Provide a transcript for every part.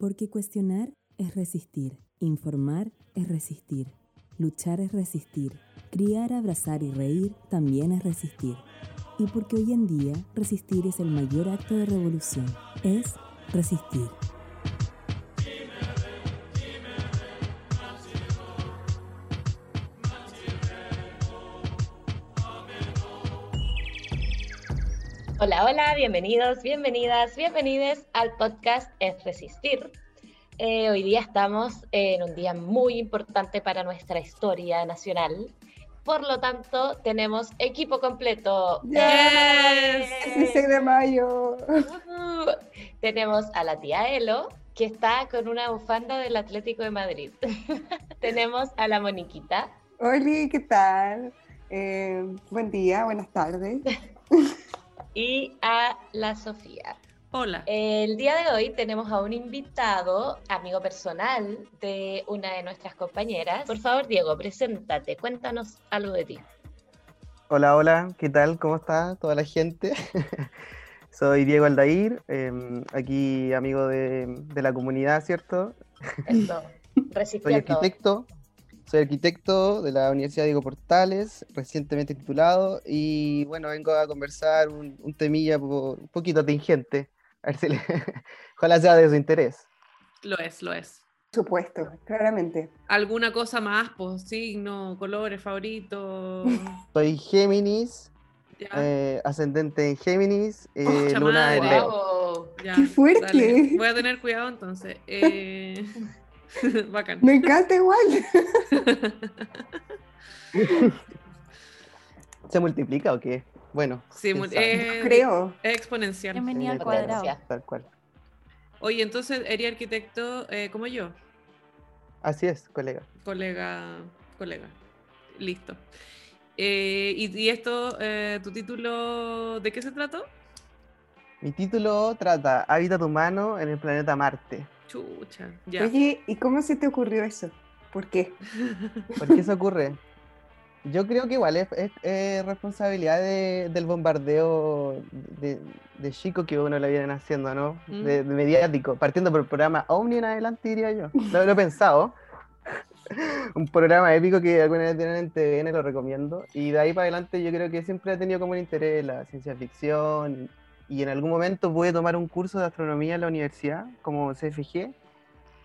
Porque cuestionar es resistir, informar es resistir, luchar es resistir, criar, abrazar y reír también es resistir. Y porque hoy en día resistir es el mayor acto de revolución, es resistir. Hola, hola, bienvenidos, bienvenidas, bienvenides al podcast Es Resistir. Eh, hoy día estamos en un día muy importante para nuestra historia nacional. Por lo tanto, tenemos equipo completo. ¡Yes! Es 6 de mayo. Uh-huh. tenemos a la tía Elo, que está con una bufanda del Atlético de Madrid. tenemos a la Moniquita. Hola, ¿qué tal? Eh, buen día, buenas tardes. y a la Sofía. Hola. El día de hoy tenemos a un invitado, amigo personal de una de nuestras compañeras. Por favor, Diego, preséntate, cuéntanos algo de ti. Hola, hola, ¿qué tal? ¿Cómo está toda la gente? Soy Diego Aldair, em, aquí amigo de, la comunidad, ¿cierto? Eso, Soy arquitecto, soy arquitecto de la Universidad Diego Portales, recientemente titulado, y bueno, vengo a conversar un, temilla un poquito atingente, a ver si le, ojalá sea de su interés. Lo es, lo es. Supuesto, claramente. ¿Alguna cosa más? Pues signo, colores favoritos. Soy Géminis, eh, ascendente en Géminis, eh, oh, luna en Leo. ¡Qué fuerte! Voy a tener cuidado entonces. Eh... Bacán. Me encanta igual. ¿Se multiplica o qué? Bueno. Sí, eh, creo. Es exponencial. Bienvenido al cuadrado. Tal cual. Oye, entonces, ¿eres arquitecto eh, como yo? Así es, colega. Colega, colega. Listo. Eh, y, y, esto, eh, tu título, ¿de qué se trató? Mi título trata Hábitat humano en el planeta Marte. Chucha, Oye, ¿y cómo se te ocurrió eso? ¿Por qué? ¿Por qué se ocurre? Yo creo que igual es, responsabilidad del bombardeo de, chico que uno le vienen haciendo, ¿no? Mm. De, mediático, partiendo por el programa Omni en adelante, diría yo. Lo, lo he pensado. un programa épico que alguna vez tienen en TVN, lo recomiendo. Y de ahí para adelante yo creo que siempre ha tenido como un interés la ciencia ficción y en algún momento pude tomar un curso de astronomía en la universidad, como CFG,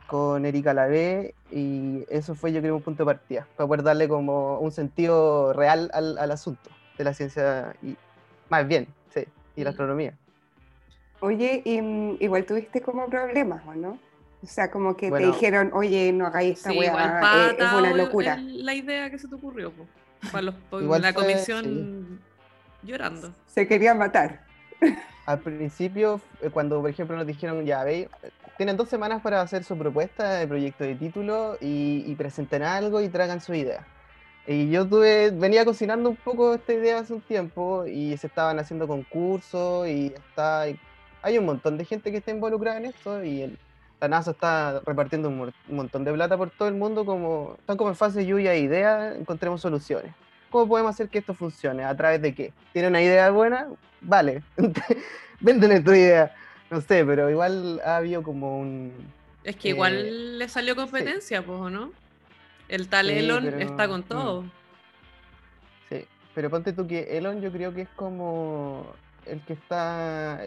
con Erika Lavé, y eso fue yo creo un punto de partida, para poder darle como un sentido real al, al asunto de la ciencia, y más bien, sí, y la mm. astronomía. Oye, y, mm, igual tuviste como problemas, ¿o no? O sea, como que te dijeron, oye, no hagáis esta sí, weá, eh, es una locura. la idea que se te ocurrió, para los, la comisión llorando. Se querían matar. Al principio, eh, cuando por ejemplo nos dijeron, ya veis, tienen dos semanas para hacer su propuesta de proyecto de título y, presenten algo y tragan su idea. Y yo tuve, venía cocinando un poco esta idea hace un tiempo y se estaban haciendo concursos y está, hay un montón de gente que está involucrada en esto y la NASA está repartiendo un, montón de plata por todo el mundo, como, están como en fase lluvia de ideas, encontremos soluciones. ¿Cómo podemos hacer que esto funcione? ¿A través de qué? ¿Tiene una idea buena? Vale, venden tu idea. No sé, pero igual ha habido como un... Es que igual eh, le salió competencia, pues, ¿o no? El tal Elon está con todo. Sí, pero ponte tú que Elon yo creo que es como el que está...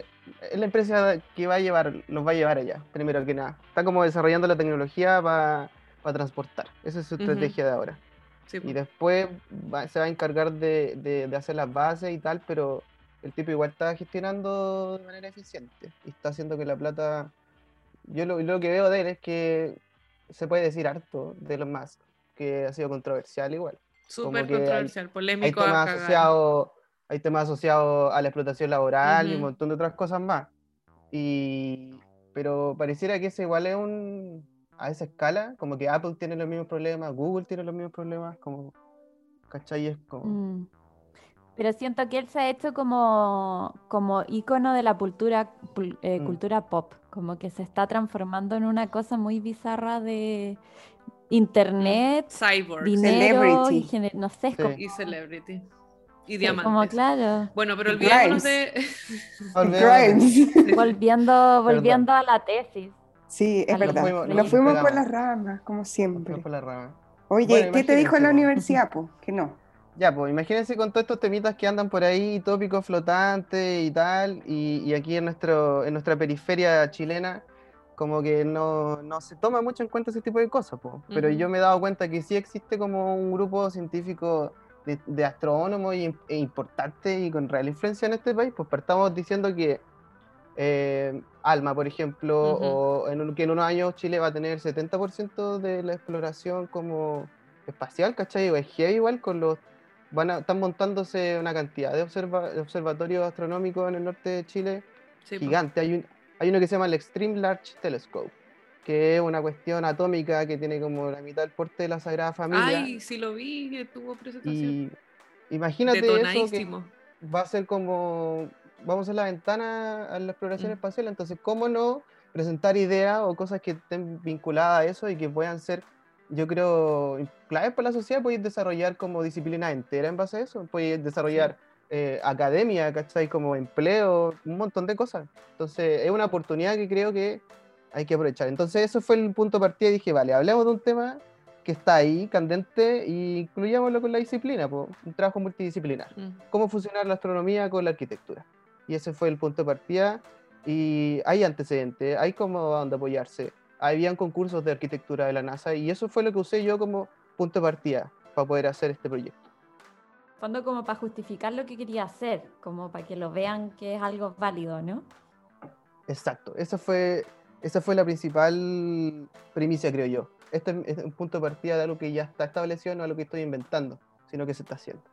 Es la empresa que va a llevar, los va a llevar allá, primero que nada. Está como desarrollando la tecnología para transportar. Esa es su estrategia de ahora y después se va a encargar de, hacer las bases y tal, pero el tipo igual está gestionando de manera eficiente y está haciendo que la plata. Yo lo, lo que veo de él es que se puede decir harto de los más, que ha sido controversial igual. Súper controversial, polémico. Hay temas, asociados, hay temas asociados a la explotación laboral y un montón de otras cosas más. Y, pero pareciera que ese igual es un, a esa escala, como que Apple tiene los mismos problemas, Google tiene los mismos problemas, como, ¿cachai? Es como... Mm. Pero siento que él se ha hecho como, como ícono de la cultura, eh, mm. cultura pop, como que se está transformando en una cosa muy bizarra de internet, cyborg, dinero, y no sé, y celebrity. Y diamantes. Como claro. Bueno, pero olvidémonos de... volviendo volviendo a la tesis Sí, es verdad. Nos fuimos, por las ramas, como siempre. Nos fuimos por las ramas. Oye, ¿qué te dijo en la universidad, pues? Que no. Ya, pues imagínense con todos estos temitas que andan por ahí, tópicos flotantes y tal, y, aquí en, nuestro, en nuestra periferia chilena, como que no, no, se toma mucho en cuenta ese tipo de cosas, pues. pero yo me he dado cuenta que sí existe como un grupo científico de, astrónomos y, e importante y con real influencia en este país, pues partamos diciendo que eh, Alma, por ejemplo, o en que en unos años Chile va a tener 70% de la exploración como espacial, ¿cachai? O es igual con los van a, están montándose una cantidad de, observatorios astronómicos en el norte de Chile gigante. Hay, un, hay uno que se llama el Extreme Large Telescope, que es una cuestión atómica que tiene como la mitad del porte de la Sagrada Familia. Ay, sí lo vi, que tuvo presentación. Y imagínate eso que va a ser como, vamos a la ventana a la exploración mm. espacial, entonces, ¿cómo no presentar ideas o cosas que estén vinculadas a eso y que puedan ser yo creo, claves para la sociedad, podéis desarrollar como disciplina entera en base a eso, podéis desarrollar eh, academia, ¿cachai? Como empleo, un montón de cosas. Entonces, es una oportunidad que creo que hay que aprovechar. Entonces, eso fue el punto de partida y dije, vale, hablemos de un tema que está ahí, candente, y incluyámoslo con la disciplina, un trabajo multidisciplinar. Mm. Cómo funcionar la astronomía con la arquitectura. Y ese fue el punto de partida. Y hay antecedentes, hay cómo a dónde apoyarse habían concursos de arquitectura de la NASA y eso fue lo que usé yo como punto de partida para poder hacer este proyecto. Fondo como para justificar lo que quería hacer, como para que lo vean que es algo válido, ¿no? Exacto, esa fue, esa fue la principal primicia, creo yo. Este es un punto de partida de algo que ya está establecido, no algo que estoy inventando, sino que se está haciendo.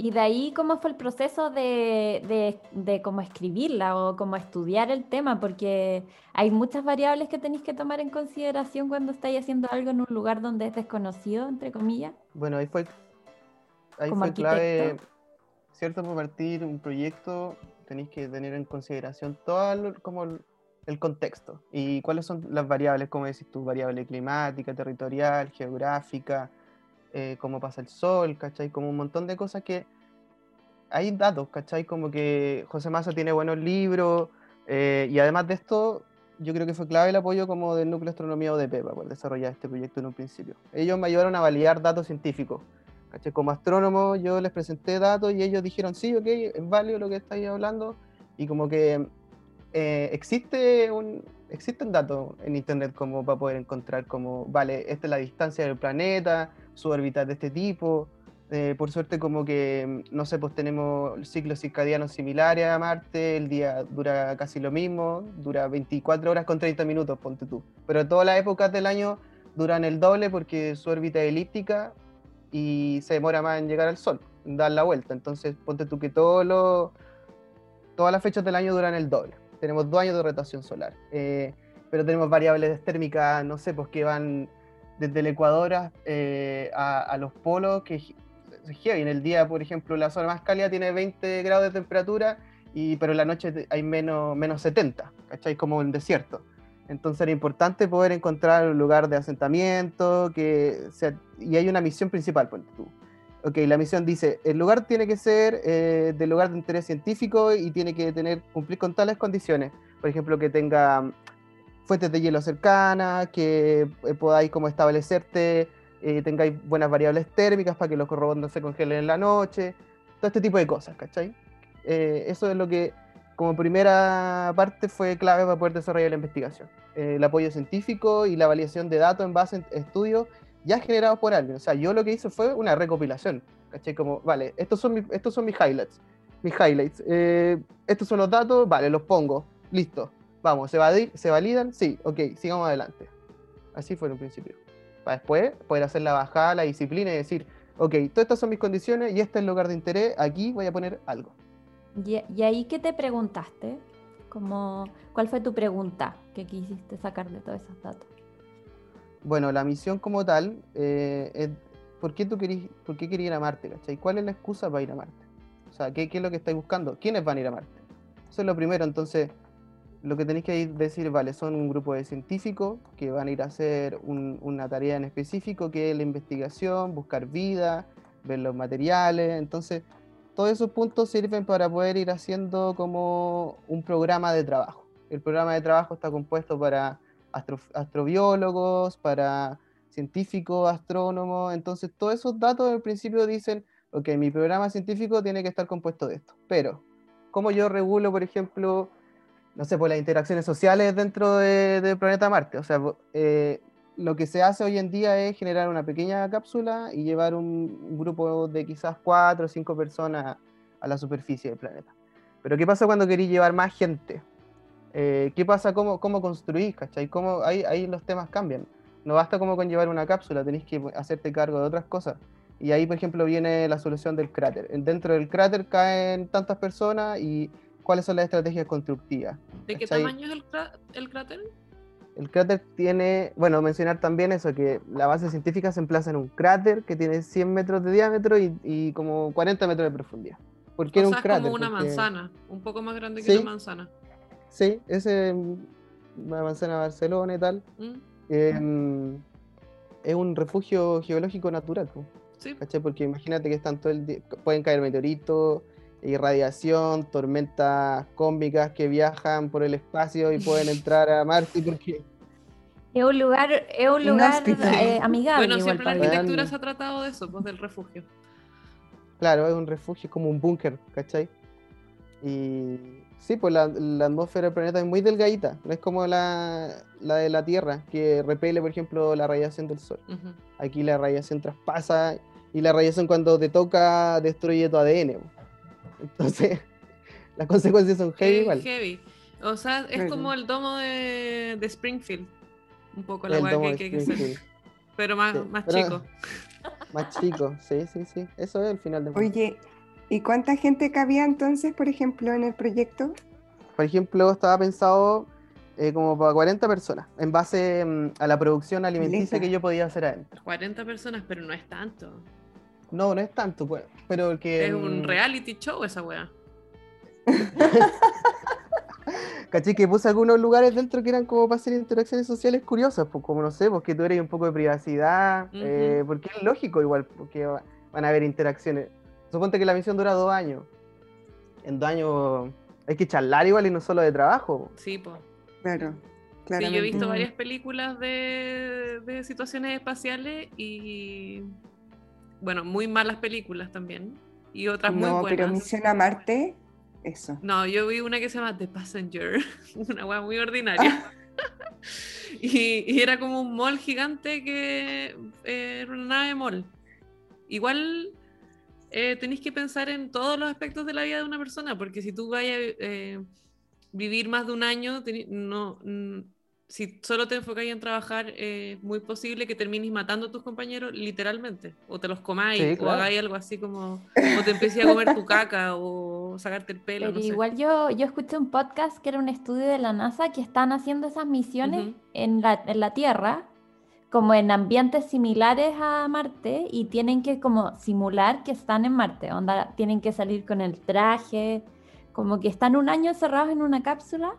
Y de ahí, ¿cómo fue el proceso de, de, de cómo escribirla o cómo estudiar el tema? Porque hay muchas variables que tenéis que tomar en consideración cuando estáis haciendo algo en un lugar donde es desconocido, entre comillas. Bueno, ahí fue, ahí fue clave, ¿cierto? Para partir un proyecto tenéis que tener en consideración todo como el, contexto y cuáles son las variables, como decís tú, variable climática, territorial, geográfica, eh, cómo pasa el sol, ¿cachai? Como un montón de cosas que hay datos, ¿cachai? Como que José Massa tiene buenos libros eh, y además de esto, yo creo que fue clave el apoyo como del Núcleo de Astronomía ODP para poder desarrollar este proyecto en un principio. Ellos me ayudaron a validar datos científicos. ¿cachai? Como astrónomo yo les presenté datos y ellos dijeron, sí, ok, es válido lo que estáis hablando y como que eh, existe un, existen datos en Internet como para poder encontrar como, vale, esta es la distancia del planeta, su órbita de este tipo. Eh, por suerte como que, no sé, pues tenemos ciclos circadianos similares a Marte, el día dura casi lo mismo, dura 24 horas con 30 minutos, ponte tú. Pero todas las épocas del año duran el doble porque su órbita es elíptica y se demora más en llegar al Sol, dar la vuelta. Entonces, ponte tú que todos los, todas las fechas del año duran el doble tenemos dos años de rotación solar. Eh, pero tenemos variables térmicas, no sé, pues que van desde el Ecuador a, eh, los polos, que es heavy. En el día, por ejemplo, la zona más cálida tiene 20 grados de temperatura, y, pero en la noche hay menos, menos 70, ¿cachai? Como en desierto. Entonces era importante poder encontrar un lugar de asentamiento, que sea, y hay una misión principal, por tú ok, la misión dice, el lugar tiene que ser eh, del lugar de interés científico y tiene que tener, cumplir con tales condiciones. Por ejemplo, que tenga fuentes de hielo cercanas, que eh, podáis como establecerte, eh, tengáis buenas variables térmicas para que los no se congelen en la noche, todo este tipo de cosas, ¿cachai? eso es lo que como primera parte fue clave para poder desarrollar la investigación. el apoyo científico y la validación de datos en base a estudios ya generados por alguien. O sea, yo lo que hice fue una recopilación. ¿Caché? Como, vale, estos son, estos son mis highlights. Mis highlights. Eh, estos son los datos, vale, los pongo. Listo. Vamos, ¿se, ¿se validan? Sí, ok, sigamos adelante. Así fue en un principio. Para después poder hacer la bajada, la disciplina y decir, ok, todas estas son mis condiciones y este es el lugar de interés, aquí voy a poner algo. ¿Y, y ahí qué te preguntaste? Como, ¿Cuál fue tu pregunta que quisiste sacar de todos esos datos? Bueno, la misión como tal eh, es ¿por qué tú querís, por qué querías ir a Marte? ¿cachai? ¿Cuál es la excusa para ir a Marte? O sea, ¿qué, es lo que estáis buscando? ¿Quiénes van a ir a Marte? Eso es lo primero, entonces lo que tenéis que decir, vale, son un grupo de científicos que van a ir a hacer una tarea en específico, que es la investigación, buscar vida, ver los materiales, entonces todos esos puntos sirven para poder ir haciendo como un programa de trabajo. El programa de trabajo está compuesto para astrobiólogos, para científicos, astrónomos. Entonces, todos esos datos al principio dicen, ok, mi programa científico tiene que estar compuesto de esto. Pero, ¿cómo yo regulo, por ejemplo, no sé, por pues, las interacciones sociales dentro del de planeta Marte? O sea, eh, lo que se hace hoy en día es generar una pequeña cápsula y llevar un, grupo de quizás cuatro o cinco personas a la superficie del planeta. Pero ¿qué pasa cuando queréis llevar más gente? Eh, ¿Qué pasa? ¿Cómo, cómo construís? ¿Cachai? ¿Cómo, ahí, ahí los temas cambian. No basta como con llevar una cápsula, tenéis que hacerte cargo de otras cosas. Y ahí, por ejemplo, viene la solución del cráter. Dentro del cráter caen tantas personas y cuáles son las estrategias constructivas. ¿De qué tamaño es el, el cráter? El cráter tiene, bueno, mencionar también eso, que la base científica se emplaza en un cráter que tiene 100 metros de diámetro y, como 40 metros de profundidad. ¿Por qué o un es como una manzana, un poco más grande que una manzana. Sí, ese una manzana de Barcelona y tal. Mm. Em, es un refugio geológico natural. Sí. Porque imagínate que están todo el día, pueden caer meteoritos, irradiación, tormentas cósmicas que viajan por el espacio y pueden entrar a Marte porque es un lugar, es un lugar eh, amigable. Bueno, siempre la arquitectura se ha tratado de eso, pues del refugio. Claro, es un refugio, como un búnker, ¿cachai? Y sí, pues la, atmósfera del planeta es muy delgadita, no es como la, de la Tierra, que repele, por ejemplo, la radiación del Sol. Aquí la radiación traspasa y la radiación cuando te toca destruye tu ADN. Entonces, las consecuencias son heavy igual. Heavy. O sea, es como el domo de, de, Springfield. Un poco la weá que hay que hacer. Pero más, más chico. Más chico, sí, sí, sí. Eso es el final de Oye, ¿y cuánta gente cabía entonces, por ejemplo, en el proyecto? Por ejemplo, estaba pensado eh, como para 40 personas, en base mm, a la producción alimenticia que yo podía hacer adentro. 40 personas, pero no es tanto. No, no es tanto, pues. Pero que. Es un reality show esa weá. Caché que puse algunos lugares dentro que eran como para hacer interacciones sociales curiosas, pues como no sé, porque tú eres un poco de privacidad, eh, porque es lógico igual, porque van a haber interacciones. Suponte que la misión dura dos años. En dos años hay que charlar igual y no solo de trabajo. Sí, pues. Claro. Sí, yo he visto varias películas de, de situaciones espaciales y bueno, muy malas películas también. Y otras muy buenas. No, pero Misión a Marte, eso. No, yo vi una que se llama The Passenger, una weá muy ordinaria. y, era como un mall gigante que eh, era una nave mall. Igual eh, tenéis que pensar en todos los aspectos de la vida de una persona, porque si tú vayas a eh, vivir más de un año, no, si solo te enfocáis en trabajar, es muy posible que termines matando a tus compañeros literalmente, o te los comáis, o hagáis algo así como, o te empecéis a comer tu caca, o sacarte el pelo. Pero igual yo, yo escuché un podcast que era un estudio de la NASA que están haciendo esas misiones en, la, en la Tierra, como en ambientes similares a Marte, y tienen que como simular que están en Marte, onda, tienen que salir con el traje, como que están un año encerrados en una cápsula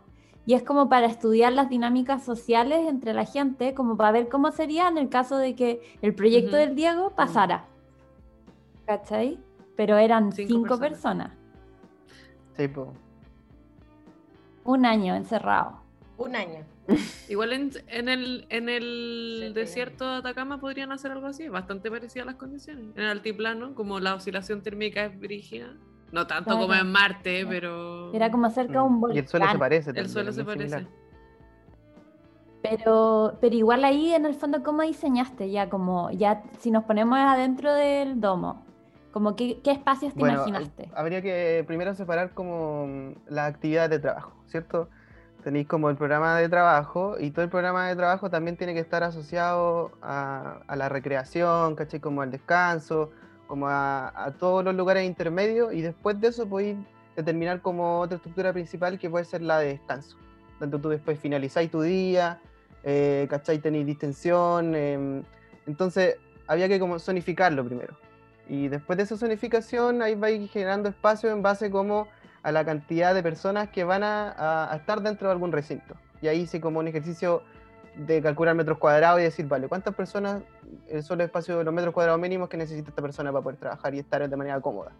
y es como para estudiar las dinámicas sociales entre la gente, como para ver cómo sería en el caso de que el proyecto del Diego pasara. ¿Cachai? Pero eran cinco, personas. Sí. Un año encerrado. Un año. Igual en, el, en el desierto de Atacama podrían hacer algo así, bastante parecido a las condiciones. En el altiplano, como la oscilación térmica es brígida, no tanto como en Marte, pero. Era como cerca de un volcán. Y el suelo se parece. el suelo se parece. Pero, pero igual ahí en el fondo, ¿cómo diseñaste ya? Como ya, si nos ponemos adentro del domo, como qué, qué espacios te imaginaste? Habría que primero separar como mm, las actividades de trabajo, ¿cierto? Tenéis como el programa de trabajo y todo el programa de trabajo también tiene que estar asociado a, a la recreación, ¿cachai? Como al descanso, como a, todos los lugares intermedios y después de eso podéis determinar como otra estructura principal que puede ser la de descanso, donde tú después finalizáis tu día, eh. Tenéis distensión, em, entonces había que como zonificarlo primero. Y después de esa zonificación ahí vais generando espacio en base como a la cantidad de personas que van a estar dentro de algún recinto. Y ahí hice como un ejercicio de calcular metros cuadrados y decir, vale, ¿cuántas personas son los espacios de los metros cuadrados mínimos que necesita esta persona para poder trabajar y estar de manera cómoda?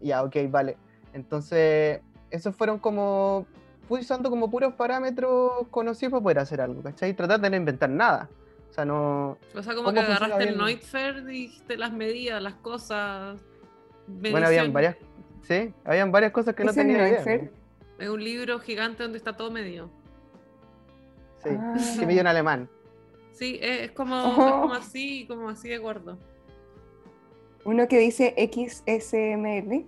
Ya, ok, vale. Entonces, esos fueron como fui usando como puros parámetros conocidos para poder hacer algo, ¿cachai? Tratar de no inventar nada. O sea, no. O sea, como que agarraste el Neutfer y dijiste las medidas, las cosas. Bueno, habían varias. Sí, habían varias cosas que no tenía idea. Es un libro gigante donde está todo medio. Sí, ah. que medio en alemán. Sí, es, como, es como así, como así de gordo. Uno que dice XSML.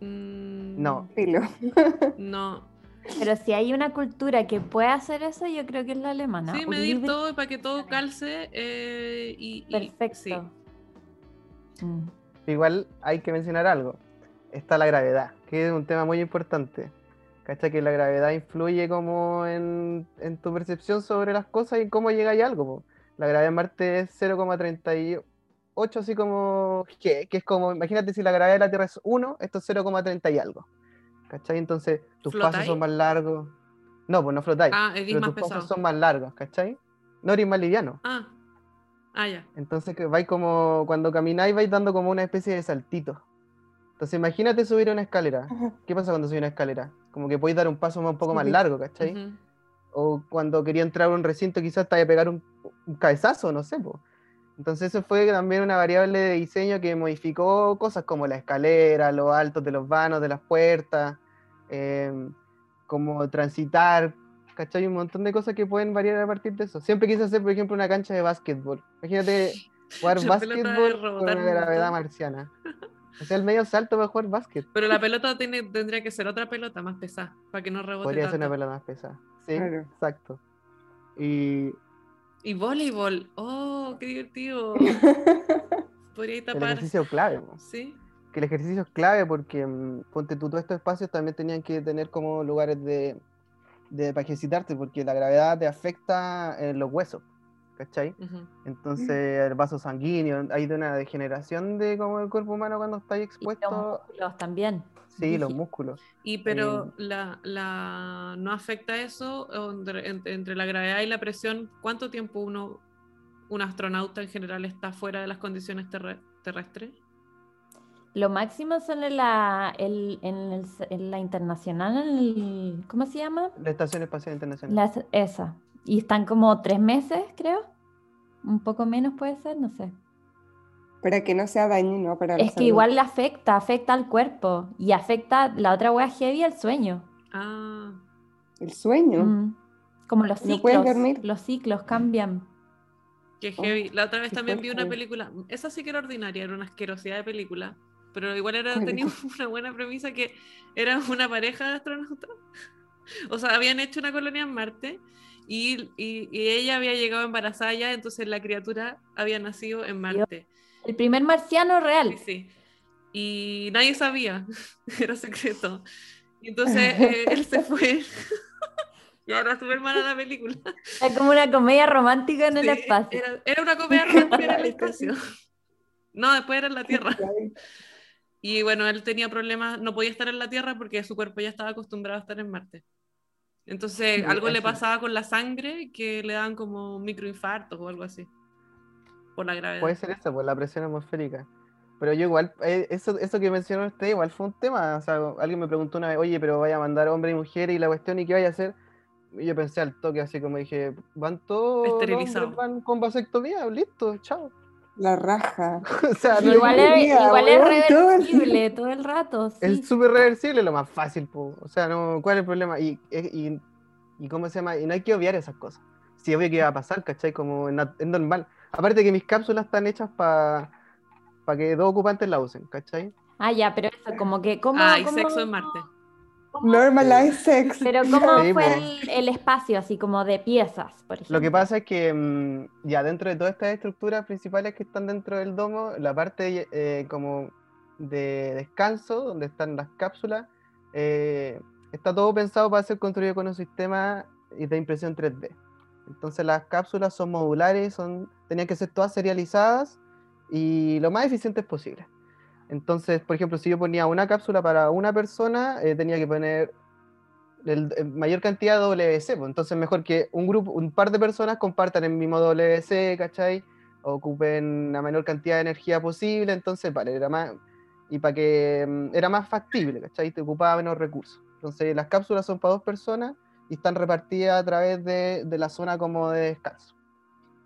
Mm, no. no. Pero si hay una cultura que puede hacer eso, yo creo que es la alemana. Sí, medir todo para que todo calce eh, y, Perfecto. Mm. Igual hay que mencionar algo. Está la gravedad, que es un tema muy importante. ¿Cachai? Que la gravedad influye como en, tu percepción sobre las cosas y cómo llega a algo. La gravedad en Marte es 0,38 así como, que, es como, imagínate si la gravedad de la Tierra es 1, esto es 0,30 y algo. ¿Cachai? Entonces tus pasos son más largos. No, pues no flotáis. Ah, pero tus pasos son más largos, ¿cachai? No eres más liviano. Ah. Ah, ya. Entonces que vais como, cuando camináis vais dando como una especie de saltito. Entonces imagínate subir una escalera. ¿Qué pasa cuando subís una escalera? Como que podéis dar un paso un poco más largo, ¿cachai? O cuando quería entrar a un recinto quizás te vaya a pegar un, cabezazo, no sé, pues. Entonces eso fue también una variable de diseño que modificó cosas como la escalera, los altos de los vanos, de las puertas, em, como transitar, ¿cachai? Un montón de cosas que pueden variar a partir de eso. Siempre quise hacer, por ejemplo, una cancha de básquetbol. Imagínate jugar básquetbol con una gravedad marciana. O sea, el medio salto para jugar básquet. Pero la pelota tiene, tendría que ser otra pelota más pesada, para que no rebote Podría ser una pelota más pesada. Sí, exacto. Y y voleibol. Oh, qué divertido. Podría tapar. El ejercicio clave. Sí. Que el ejercicio es clave porque, mm, ponte tú, todos estos espacios también tenían que tener como lugares de, de para ejercitarte, porque la gravedad te afecta en los huesos. ¿Cachai? Entonces, el vaso sanguíneo, hay de una degeneración de como el cuerpo humano cuando está expuesto. los también. Sí, los músculos. Y pero eh, la, la, no afecta eso entre, la gravedad y la presión. ¿Cuánto tiempo uno, un astronauta en general está fuera de las condiciones terrestres? Lo máximo son en la, en, la internacional, en ¿cómo se llama? La Estación Espacial Internacional. esa. Y están como tres meses, creo. Un poco menos puede ser, no sé. Para que no sea dañino para Es que igual le afecta, afecta al cuerpo y afecta la otra wea heavy el sueño. Ah. El sueño. Mm. Como los ciclos. dormir? Los ciclos cambian. Qué heavy. La otra vez también vi una película. Esa sí que era ordinaria, era una asquerosidad de película. Pero igual era, tenía una buena premisa que era una pareja de astronautas. O sea, habían hecho una colonia en Marte y, y, ella había llegado embarazada ya, entonces la criatura había nacido en Marte. El primer marciano real. Sí, sí. Y nadie sabía, era secreto. Y entonces eh, él se fue. y ahora súper mala la película. Es como una comedia romántica en el espacio. Era, una comedia romántica en el espacio. No, después era en la Tierra. Y bueno, él tenía problemas, no podía estar en la Tierra porque su cuerpo ya estaba acostumbrado a estar en Marte. Entonces, algo le pasaba con la sangre que le daban como microinfartos o algo así la gravedad. Puede ser eso, por la presión atmosférica. Pero yo igual, eh, eso, eso que mencionó usted igual fue un tema. O sea, alguien me preguntó una vez, oye, pero vaya a mandar hombre y mujer y la cuestión, ¿y qué vaya a hacer? Y yo pensé al toque, así como dije, van todos Esterilizado. van con vasectomía, listo, chao. La raja. o sea, igual, es, igual es, reversible todo el rato. Es súper reversible, lo más fácil, o sea, no, ¿cuál es el problema? Y, y, y, cómo se llama, y no hay que obviar esas cosas. Si obvio que iba a pasar, ¿cachai? Como en, en normal. Aparte que mis cápsulas están hechas para que dos ocupantes la usen, ¿cachai? Ah, ya, pero eso, como que. ¿cómo, ah, hay sexo en Marte. Normalize sex. Pero ¿cómo fue el, espacio, así como de piezas, por ejemplo? Lo que pasa es que mm, ya dentro de todas estas estructuras principales que están dentro del domo, la parte eh, como de descanso, donde están las cápsulas, eh, está todo pensado para ser construido con un sistema de impresión 3D. Entonces las cápsulas son modulares, son, tenían que ser todas serializadas y lo más eficientes posible. Entonces, por ejemplo, si yo ponía una cápsula para una persona, eh, tenía que poner el, mayor cantidad de WC. Pues. entonces, mejor que un grupo, un par de personas compartan el mismo WC, ¿cachai? ocupen la menor cantidad de energía posible. Entonces, vale, era más. Y para que mm, era más factible, ¿cachai? Te ocupaba menos recursos. Entonces las cápsulas son para dos personas y están repartidas a través de, de la zona como de descanso.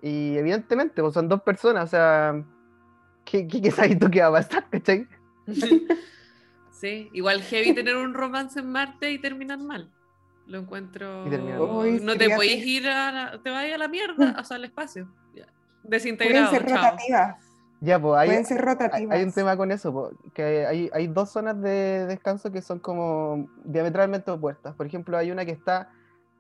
Y evidentemente, pues son dos personas, o sea, ¿qué, qué, qué sabes tú que va a pasar, cachai? Sí, igual heavy tener un romance en Marte y terminar mal. Lo encuentro. no te puedes ir a la... te vas a la mierda, o sea, al espacio. Desintegrado. Pueden ser rotativas. Ya, pues hay, Pueden ser rotativas. hay un tema con eso, que hay, hay dos zonas de descanso que son como diametralmente opuestas. Por ejemplo, hay una que está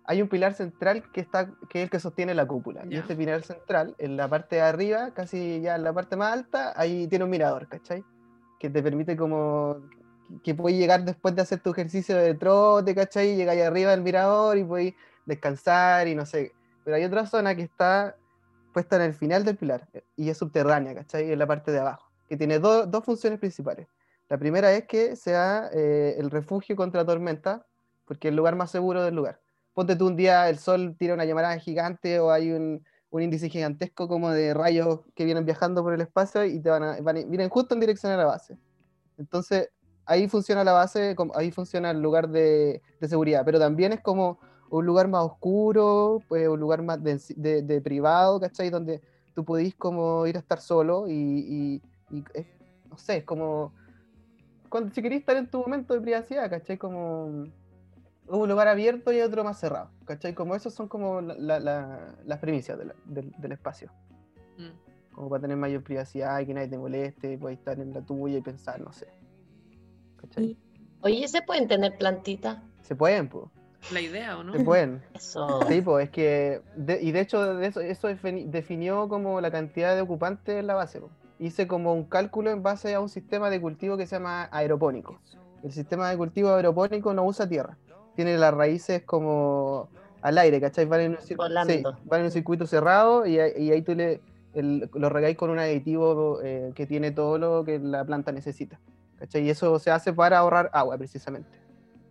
hay un pilar central que está que es el que sostiene la cúpula. Y este pilar central, en la parte de arriba, casi ya en la parte más alta, ahí tiene un mirador, ¿cachai? Que te permite como que puedes llegar después de hacer tu ejercicio de trote, ¿cachai? Llegáis arriba del mirador y puedes descansar y no sé. Pero hay otra zona que está puesta en el final del pilar eh, y es subterránea, ¿cachai? En la parte de abajo, que tiene dos funciones principales. La primera es que sea eh, el refugio contra tormenta, porque es el lugar más seguro del lugar. Ponte tú un día, el sol tira una llamarada gigante o hay un, un índice gigantesco como de rayos que vienen viajando por el espacio y te van a, vienen justo en dirección a la base. Entonces, ahí funciona la base, ahí funciona el lugar de, seguridad, pero también es como un lugar más oscuro, pues un lugar más de, privado, ¿cachai? Donde tú podís como ir a estar solo y, no sé, es como, cuando, si querés estar en tu momento de privacidad, ¿cachai? Como un lugar abierto y otro más cerrado, ¿cachai? Como esos son como las premisas del, espacio. Mm. Como para tener mayor privacidad y que nadie te moleste, puedes estar en la tuya y pensar, no sé. Oye, ¿se pueden tener plantitas? Se pueden, pues. La idea, ¿o no? Se pueden. Eso. Sí, pues, es que. y de hecho, eso, eso definió como la cantidad de ocupantes en la base. Hice como un cálculo en base a un sistema de cultivo que se llama aeropónico. El sistema de cultivo aeropónico no usa tierra. Tiene las raíces como al aire, ¿cachai? Van en un, circuito, van en un circuito cerrado y, ahí tú le, lo regáis con un aditivo eh, que tiene todo lo que la planta necesita. Y eso se hace para ahorrar agua, precisamente.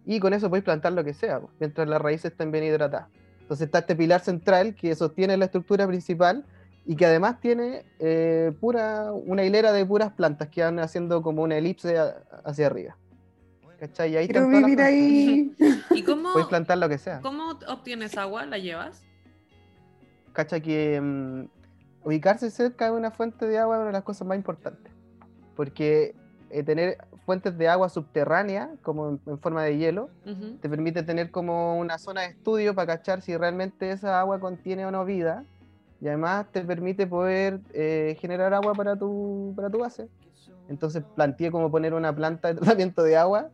Y con eso podéis plantar lo que sea, mientras las raíces estén bien hidratadas. Entonces está este pilar central que sostiene la estructura principal y que además tiene eh, pura, una hilera de puras plantas que van haciendo como una elipse hacia arriba. ¿Cachai? Y ahí Quiero vivir ahí. ¿Y cómo, Puedes plantar lo que sea. ¿Cómo obtienes agua? ¿La llevas? ¿Cachai? Que mm, ubicarse cerca de una fuente de agua es una de las cosas más importantes. Porque eh, tener fuentes de agua subterránea, como en, forma de hielo, te permite tener como una zona de estudio para cachar si realmente esa agua contiene o no vida. Y además te permite poder eh, generar agua para tu, para tu base. Entonces planteé como poner una planta de tratamiento de agua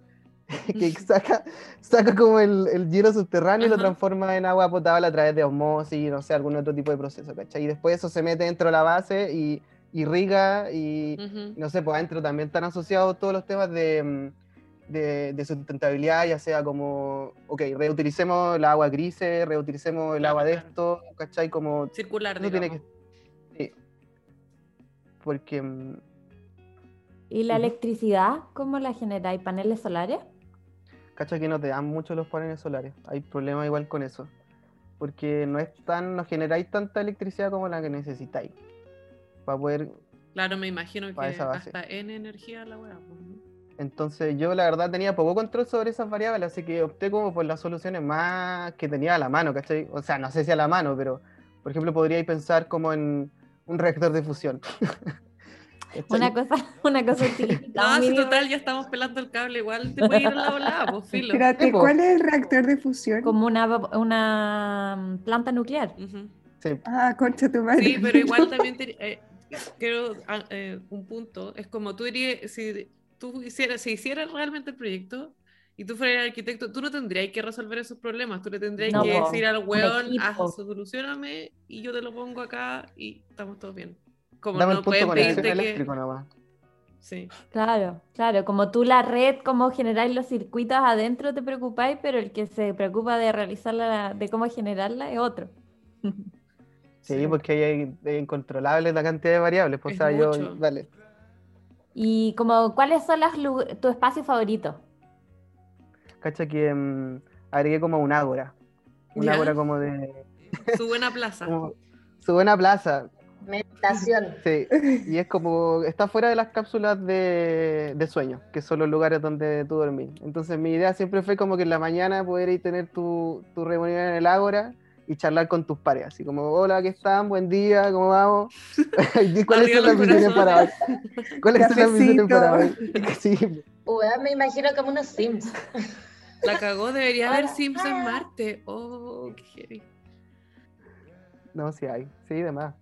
que saca, saca como el, el hielo subterráneo y lo transforma en agua potable a través de osmosis, no sé, algún otro tipo de proceso, ¿cachai? Y después eso se mete dentro de la base y irriga y no sé, pues adentro también están asociados todos los temas de, mm, de, sustentabilidad, ya sea como, ok, reutilicemos el agua gris, reutilicemos el agua de esto, ¿cachai? Como... Circular, no tiene que Sí. Porque... Mm, ¿Y la electricidad cómo la generáis? ¿Paneles solares? ¿Cachai? Que no te dan mucho los paneles solares. Hay problemas igual con eso. Porque no es tan, no generáis tanta electricidad como la que necesitáis para poder... Claro, me imagino que hasta en energía la weá. Pues, Entonces yo la verdad tenía poco control sobre esas variables, así que opté como por las soluciones más que tenía a la mano, ¿cachai? O sea, no sé si a la mano, pero por ejemplo podríais pensar como en un reactor de fusión. una cosa, una cosa No, si total ya estamos pelando el cable, igual te puede ir a la volada, pues filo. Espérate, ¿cuál es el reactor de fusión? Como una, una planta nuclear. sí. Ah, concha tu madre. Sí, pero igual también eh, creo, ah, eh, un punto, es como tú dirías, si tú hicieras, si hicieras realmente el proyecto y tú fueras el arquitecto, tú no tendrías que resolver esos problemas, tú le tendrías que decir al weón, haz, solucioname y yo te lo pongo acá y estamos todos bien. Como no pueden pedirte que... Sí. Claro, claro, como tú la red, cómo generáis los circuitos adentro te preocupáis, pero el que se preocupa de realizarla, de cómo generarla es otro. Sí, porque hay, es incontrolable la cantidad de variables. Pues, o sea, yo, dale. ¿Y como cuáles son las tu espacio favorito? Cacha que um, agregué como un ágora. Un ágora como de. Su buena plaza. su buena plaza. Meditación. Sí, y es como, está fuera de las cápsulas de, de, sueño, que son los lugares donde tú dormís. Entonces mi idea siempre fue como que en la mañana poder ir tener tu, tu reunión en el Ágora y charlar con tus pares, así como, hola, ¿qué están? Buen día, ¿cómo vamos? ¿Cuáles son las misiones para hoy? ¿Cuáles son las misiones para hoy? Sí. me imagino como unos Sims. La cagó, debería haber Sims en Marte. Oh, qué heavy. No, sí hay, sí, demás.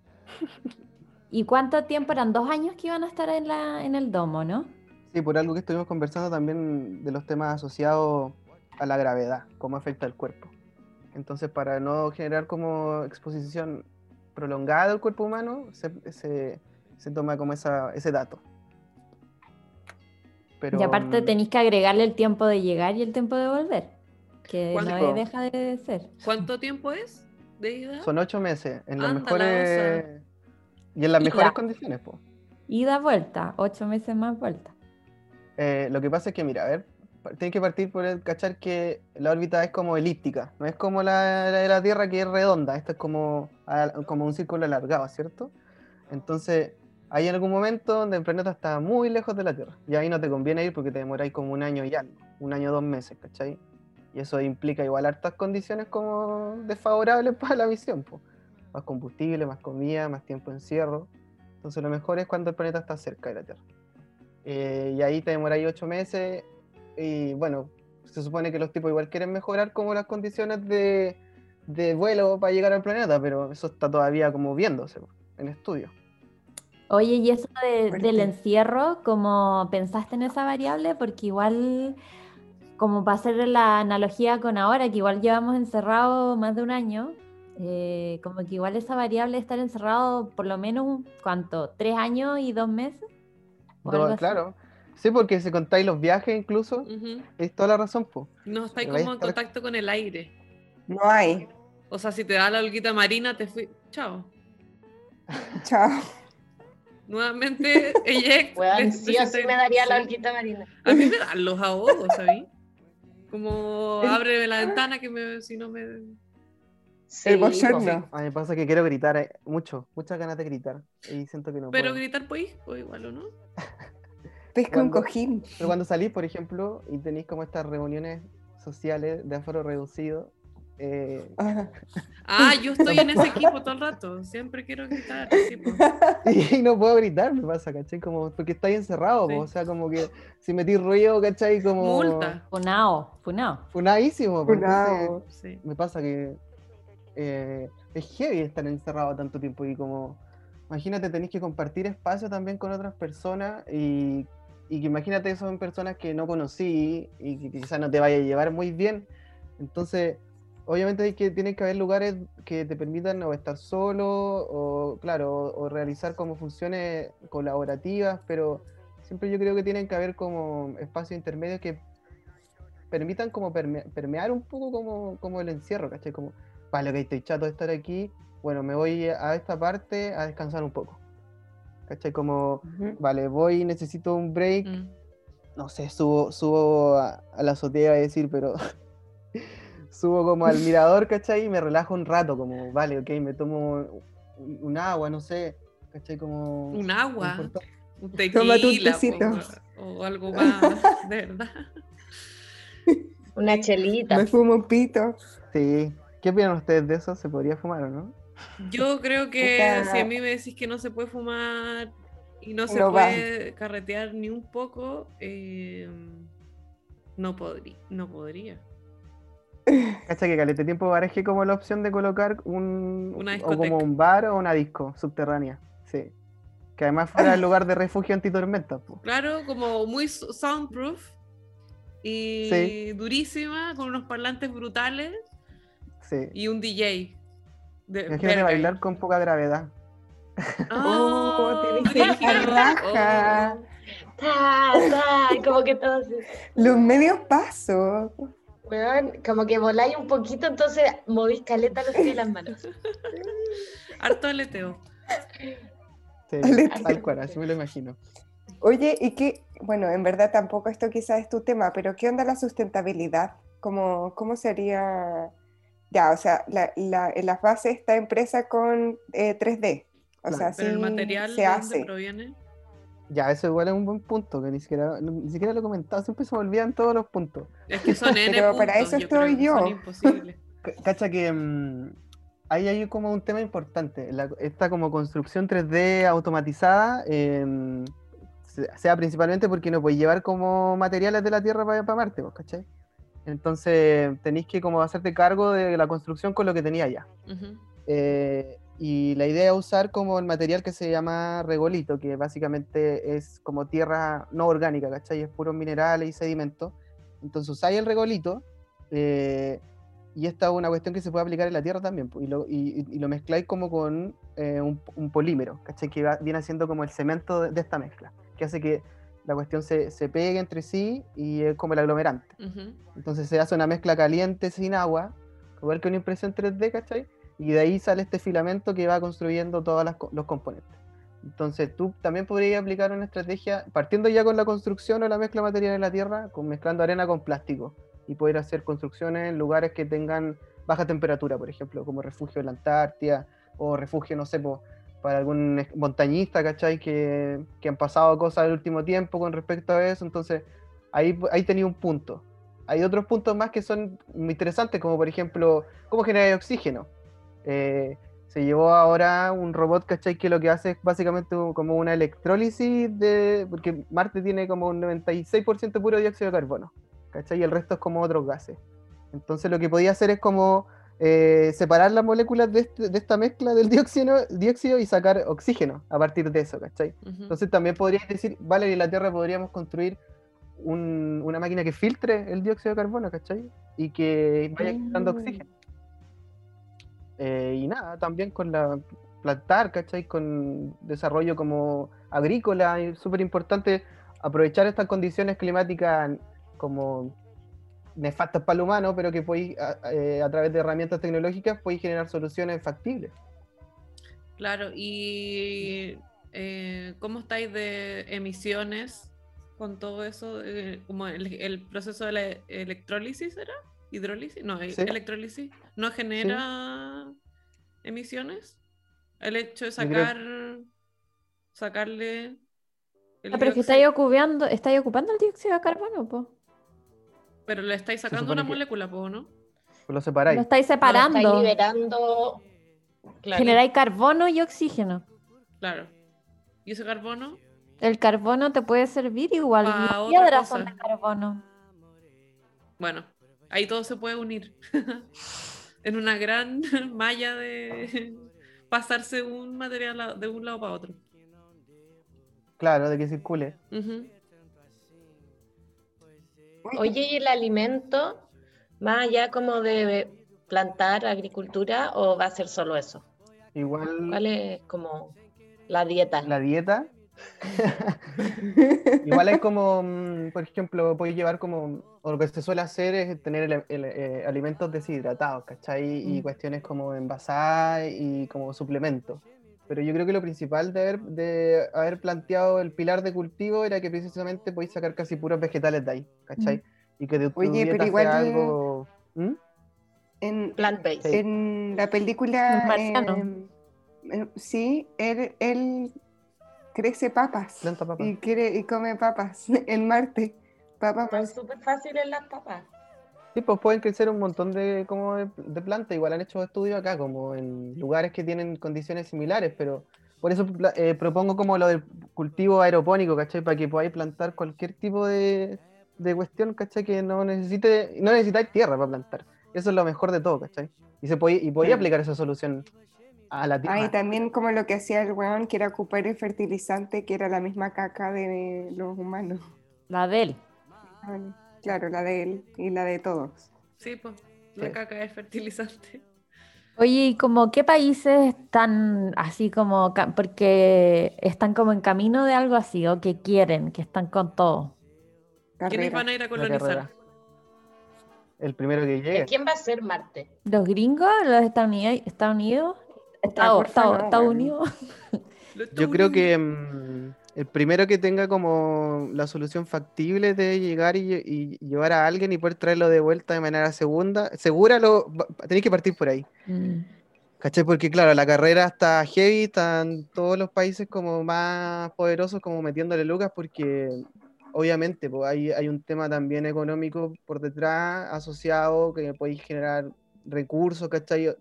¿Y cuánto tiempo eran? ¿Dos años que iban a estar en, la, en el domo, no? Sí, por algo que estuvimos conversando también de los temas asociados a la gravedad, cómo afecta el cuerpo. Entonces, para no generar como exposición prolongada del cuerpo humano, se, toma como esa, ese dato. y aparte mm, tenéis que agregarle el tiempo de llegar y el tiempo de volver, que no deja de ser. ¿Cuánto tiempo es? Son ocho meses, en las mejores... Y en las mejores condiciones, pues. Ida, vuelta, ocho meses más vuelta. Eh, lo que pasa es que, mira, a ver, tienes que partir por el cachar que la órbita es como elíptica, no es como la, de la Tierra que es redonda, esto es como, como un círculo alargado, ¿cierto? Entonces, hay algún momento donde el planeta está muy lejos de la Tierra, y ahí no te conviene ir porque te demoráis como un año y algo, un año, dos meses, ¿cachai? Y eso implica igual hartas condiciones como desfavorables para la misión. Más combustible, más comida, más tiempo de encierro. Entonces lo mejor es cuando el planeta está cerca de la Tierra. Eh, y ahí te ahí ocho meses. Y bueno, se supone que los tipos igual quieren mejorar como las condiciones de, de vuelo para llegar al planeta, pero eso está todavía como viéndose en estudio. Oye, ¿y eso del encierro, cómo pensaste en esa variable? Porque igual como para hacer la analogía con ahora, que igual llevamos encerrado más de un año, eh, como que igual esa variable de estar encerrado por lo menos, ¿cuánto? ¿Tres años y dos meses? claro. Sí, porque si contáis los viajes incluso, es toda la razón, pues. No estáis como en contacto con el aire. No hay. O sea, si te da la holguita marina, te fui. Chao. Chao. Nuevamente, ella. sí o sí me daría la holguita marina. A mí me dan los ahogos, ¿sabes? Como abre la ventana que me, si no me... Sí, el bochorno. A mí me pasa que quiero gritar eh, mucho, muchas ganas de gritar. Y siento que no Pero gritar pues, o igual o no. Pesca un cojín. Pero cuando salís, por ejemplo, y tenéis como estas reuniones sociales de aforo reducido, eh, ah, yo estoy en ese equipo todo el rato, siempre quiero gritar. y no puedo gritar, me pasa, ¿cachai? Como, porque estáis encerrado, o sea, como que si metís ruido, ¿cachai? Como... Multa. Funao, funao. Funadísimo. Funao. Sí. Me pasa que eh, es heavy estar encerrado tanto tiempo y como, imagínate, tenéis que compartir espacio también con otras personas y, y que imagínate son personas que no conocí y que quizás no te vaya a llevar muy bien. Entonces, obviamente hay que, tienen que haber lugares que te permitan o estar solo o, claro, o, realizar como funciones colaborativas, pero siempre yo creo que tienen que haber como espacios intermedios que permitan como permear un poco como, como el encierro, ¿cachai? Como, vale, ok, estoy chato de estar aquí, bueno, me voy a esta parte a descansar un poco. ¿Cachai? Como, vale, voy, necesito un break, mm. no sé, subo, subo a, a la azotea a decir, pero subo como al mirador, ¿cachai? Y me relajo un rato, como, vale, ok, me tomo un, agua, no sé, ¿cachai? Como... Un agua, un tequila, o, algo más, de verdad. Una chelita. Me fumo un pito. Sí. ¿Qué opinan ustedes de eso? ¿Se podría fumar o no? Yo creo que si a mí me decís que no se puede fumar y no se puede carretear ni un poco, eh, no, podría, no podría. Cacha que calete tiempo barajé como la opción de colocar un o como un bar o una disco subterránea. Sí. Que además fuera el lugar de refugio antitormenta. Claro, como muy soundproof y durísima, con unos parlantes brutales. Sí. Y un DJ. De, de bailar con poca gravedad. Oh, oh raja. Oh. como que todo Los medios pasos como que voláis un poquito, entonces movís caleta los pies y las manos. Harto aleteo. Sí, tal cual, así me lo imagino. Oye, y qué, bueno, en verdad tampoco esto quizás es tu tema, pero ¿qué onda la sustentabilidad? ¿Cómo, cómo sería? Ya, o sea, la, la, en las bases está empresa con 3D, eh, O sea, Pero el material se de hace. dónde proviene. Ya, eso igual es un buen punto, que ni siquiera, ni siquiera lo he comentado, siempre se me olvidan todos los puntos. Es que son N Pero para eso estoy yo. Cacha que mm, ahí hay como un tema importante. la- esta como construcción 3D automatizada, se- sea principalmente porque no puedes llevar como materiales de la Tierra para Marte, pues, ¿cachai? Entonces tenéis que como hacerte cargo de la construcción con lo que tenía ya. Ujú. Eh, y la idea es usar como el material que se llama regolito, que básicamente es como tierra no orgánica, ¿cachai? Es puros minerales y sedimentos. Entonces usáis el regolito eh, y esta es una cuestión que se puede aplicar en la tierra también, y lo, y- y lo mezcláis como con eh, un, un polímero, ¿cachai? Que va- viene siendo como el cemento de, de esta mezcla, que hace que la cuestión se, se pegue entre sí y es como el aglomerante. Entonces se hace una mezcla caliente sin agua, igual que una impresión 3D, ¿cachai? Y de ahí sale este filamento que va construyendo todos los componentes. Entonces tú también podrías aplicar una estrategia, partiendo ya con la construcción o la mezcla material en la Tierra, con, mezclando arena con plástico, y poder hacer construcciones en lugares que tengan baja temperatura, por ejemplo, como refugio en la Antártida, o refugio, no sé, po, para algún montañista, ¿cachai? Que, que han pasado cosas el último tiempo con respecto a eso, entonces ahí, ahí tenía un punto. Hay otros puntos más que son muy interesantes, como por ejemplo, cómo generar oxígeno. Eh, se llevó ahora un robot, ¿cachai? Que lo que hace es básicamente como una electrólisis de... Porque Marte tiene como un 96% puro dióxido de carbono, ¿cachai? Y el resto es como otros gases. Entonces lo que podía hacer es como eh, separar las moléculas de, este- de esta mezcla del dióxido, dióxido y sacar oxígeno a partir de eso, ¿cachai? Entonces también podrías decir, vale, en la Tierra podríamos construir un- una máquina que filtre el dióxido de carbono, ¿cachai? Y que vaya generando Mm. oxígeno. Eh, y nada, también con la plantar, ¿cachai? Con desarrollo como agrícola, es súper importante aprovechar estas condiciones climáticas como nefastas para el humano, pero que podéis, a, eh, a través de herramientas tecnológicas, podéis generar soluciones factibles. Claro, y eh, ¿cómo estáis de emisiones con todo eso? Eh, como el, el proceso de la electrólisis, ¿era? ¿Hidrólisis? No, Sí. electrólisis. ¿No genera emisiones? El hecho de creo- sacar, sacarle... el Ah, pero es que estáis ocupando, estáis ocupando el dióxido de carbono, po. Pero le estáis sacando una que- molécula, po, ¿no? Pues lo separáis. Lo estáis Lo separando. estáis liberando. Claro. Generáis carbono y oxígeno. Claro. ¿Y ese carbono? El carbono te puede servir igual. Las otra piedras son de carbono. Bueno, ahí todo se puede unir. en una gran malla de pasarse un material de un lado para otro. Claro, de que circule. Ujú. Oye, ¿y el alimento, más allá como de plantar agricultura, o va a ser solo eso? Igual ¿Cuál es como la dieta? la dieta. Igual es como, mm, por ejemplo, puedes llevar como, o lo que se suele hacer es tener eh, alimentos deshidratados, ¿cachai? Y Mm. cuestiones como envasadas y como suplementos. Pero yo creo que lo principal de haber, de haber planteado el pilar de cultivo era que precisamente podéis sacar casi puros vegetales de ahí, ¿cachai? Y que de tu Oye, pero igual sea yo- algo... ¿Mm? En, Plant-based. Sí. en la película, El marciano. eh, eh, sí, él, él crece papas Planta papa. y quiere y come papas en Marte. Papas súper fáciles las papas. Sí, pues pueden crecer un montón de, como de, de plantas, igual han hecho estudios acá, como en lugares que tienen condiciones similares, pero por eso eh, propongo como lo del cultivo aeropónico, ¿cachai? Para que podáis plantar cualquier tipo de, de cuestión, ¿cachai? Que no necesite, no necesitáis tierra para plantar. Eso es lo mejor de todo, ¿cachai? Y se puede, y podía Claro. aplicar esa solución a la tierra. Ah, y también como lo que hacía el weón, que era ocupar el fertilizante, que era la misma caca de los humanos. La de él. Bueno, Claro, la de él y la de todos. Sí, pues, la Sí. caca es fertilizante. Oye, ¿y como qué países están así como, porque están como en camino de algo así, o que quieren, que están con todo? ¿Quiénes van a ir a colonizar? El primero que ¿De llegue. quién va a ser Marte? ¿Los gringos? ¿Los Estados Unidos? ¿Estados Unidos? Estados. Unidos? Yo creo que el primero que tenga como la solución factible de llegar y, y llevar a alguien y poder traerlo de vuelta de manera segunda, segura, lo, tenéis que partir por ahí. Mm. ¿Cachai? Porque claro, la carrera está heavy, están todos los países como más poderosos como metiéndole lucas porque obviamente pues, hay, hay un tema también económico por detrás asociado que podéis generar recursos, ¿cachai?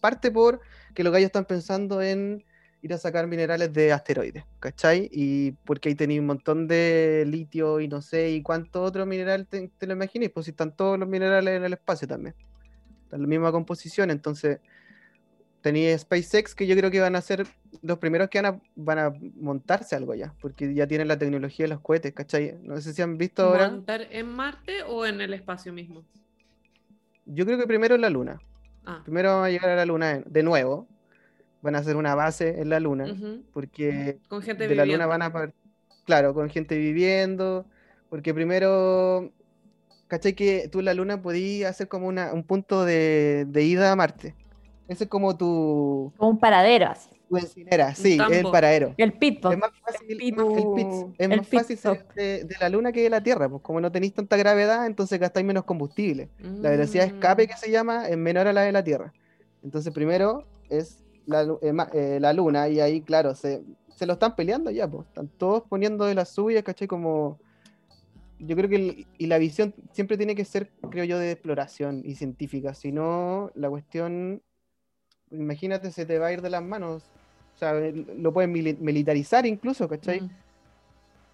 parte por que los gallos están pensando en ir a sacar minerales de asteroides, ¿cachai? Y porque ahí tenéis un montón de litio y no sé, y cuánto otro mineral te, lo imaginéis, pues si están todos los minerales en el espacio también. Están la misma composición, entonces tenía SpaceX que yo creo que van a ser los primeros que van a, van a montarse algo ya, porque ya tienen la tecnología de los cohetes, ¿cachai? No sé si han visto ahora. ¿Montar en Marte o en el espacio mismo? Yo creo que primero en la Luna. Ah. Primero van a llegar a la Luna de nuevo. Van a hacer una base en la Luna, porque con gente de la Luna van a... Claro, con gente viviendo, porque primero ¿cachai? Que tú en la luna podías hacer como una, un punto de, de, ida a Marte. Ese es como tu. Como un paradero así. Tu encinera, sí, es el paradero. El pitbull. Es más fácil, el, es más fácil de, de, la luna que de la Tierra, pues como no tenéis tanta gravedad, entonces gastáis menos combustible. La velocidad de escape mm. que se llama es menor a la de la Tierra. Entonces, primero es la, eh, eh, la luna, y ahí, claro, se, se, lo están peleando ya, pues. Están todos poniendo de las suyas, ¿cachai? Como. Yo creo que y la visión siempre tiene que ser, creo yo, de exploración y científica. Si no, la cuestión imagínate, se te va a ir de las manos. O sea, lo pueden militarizar incluso, ¿cachai?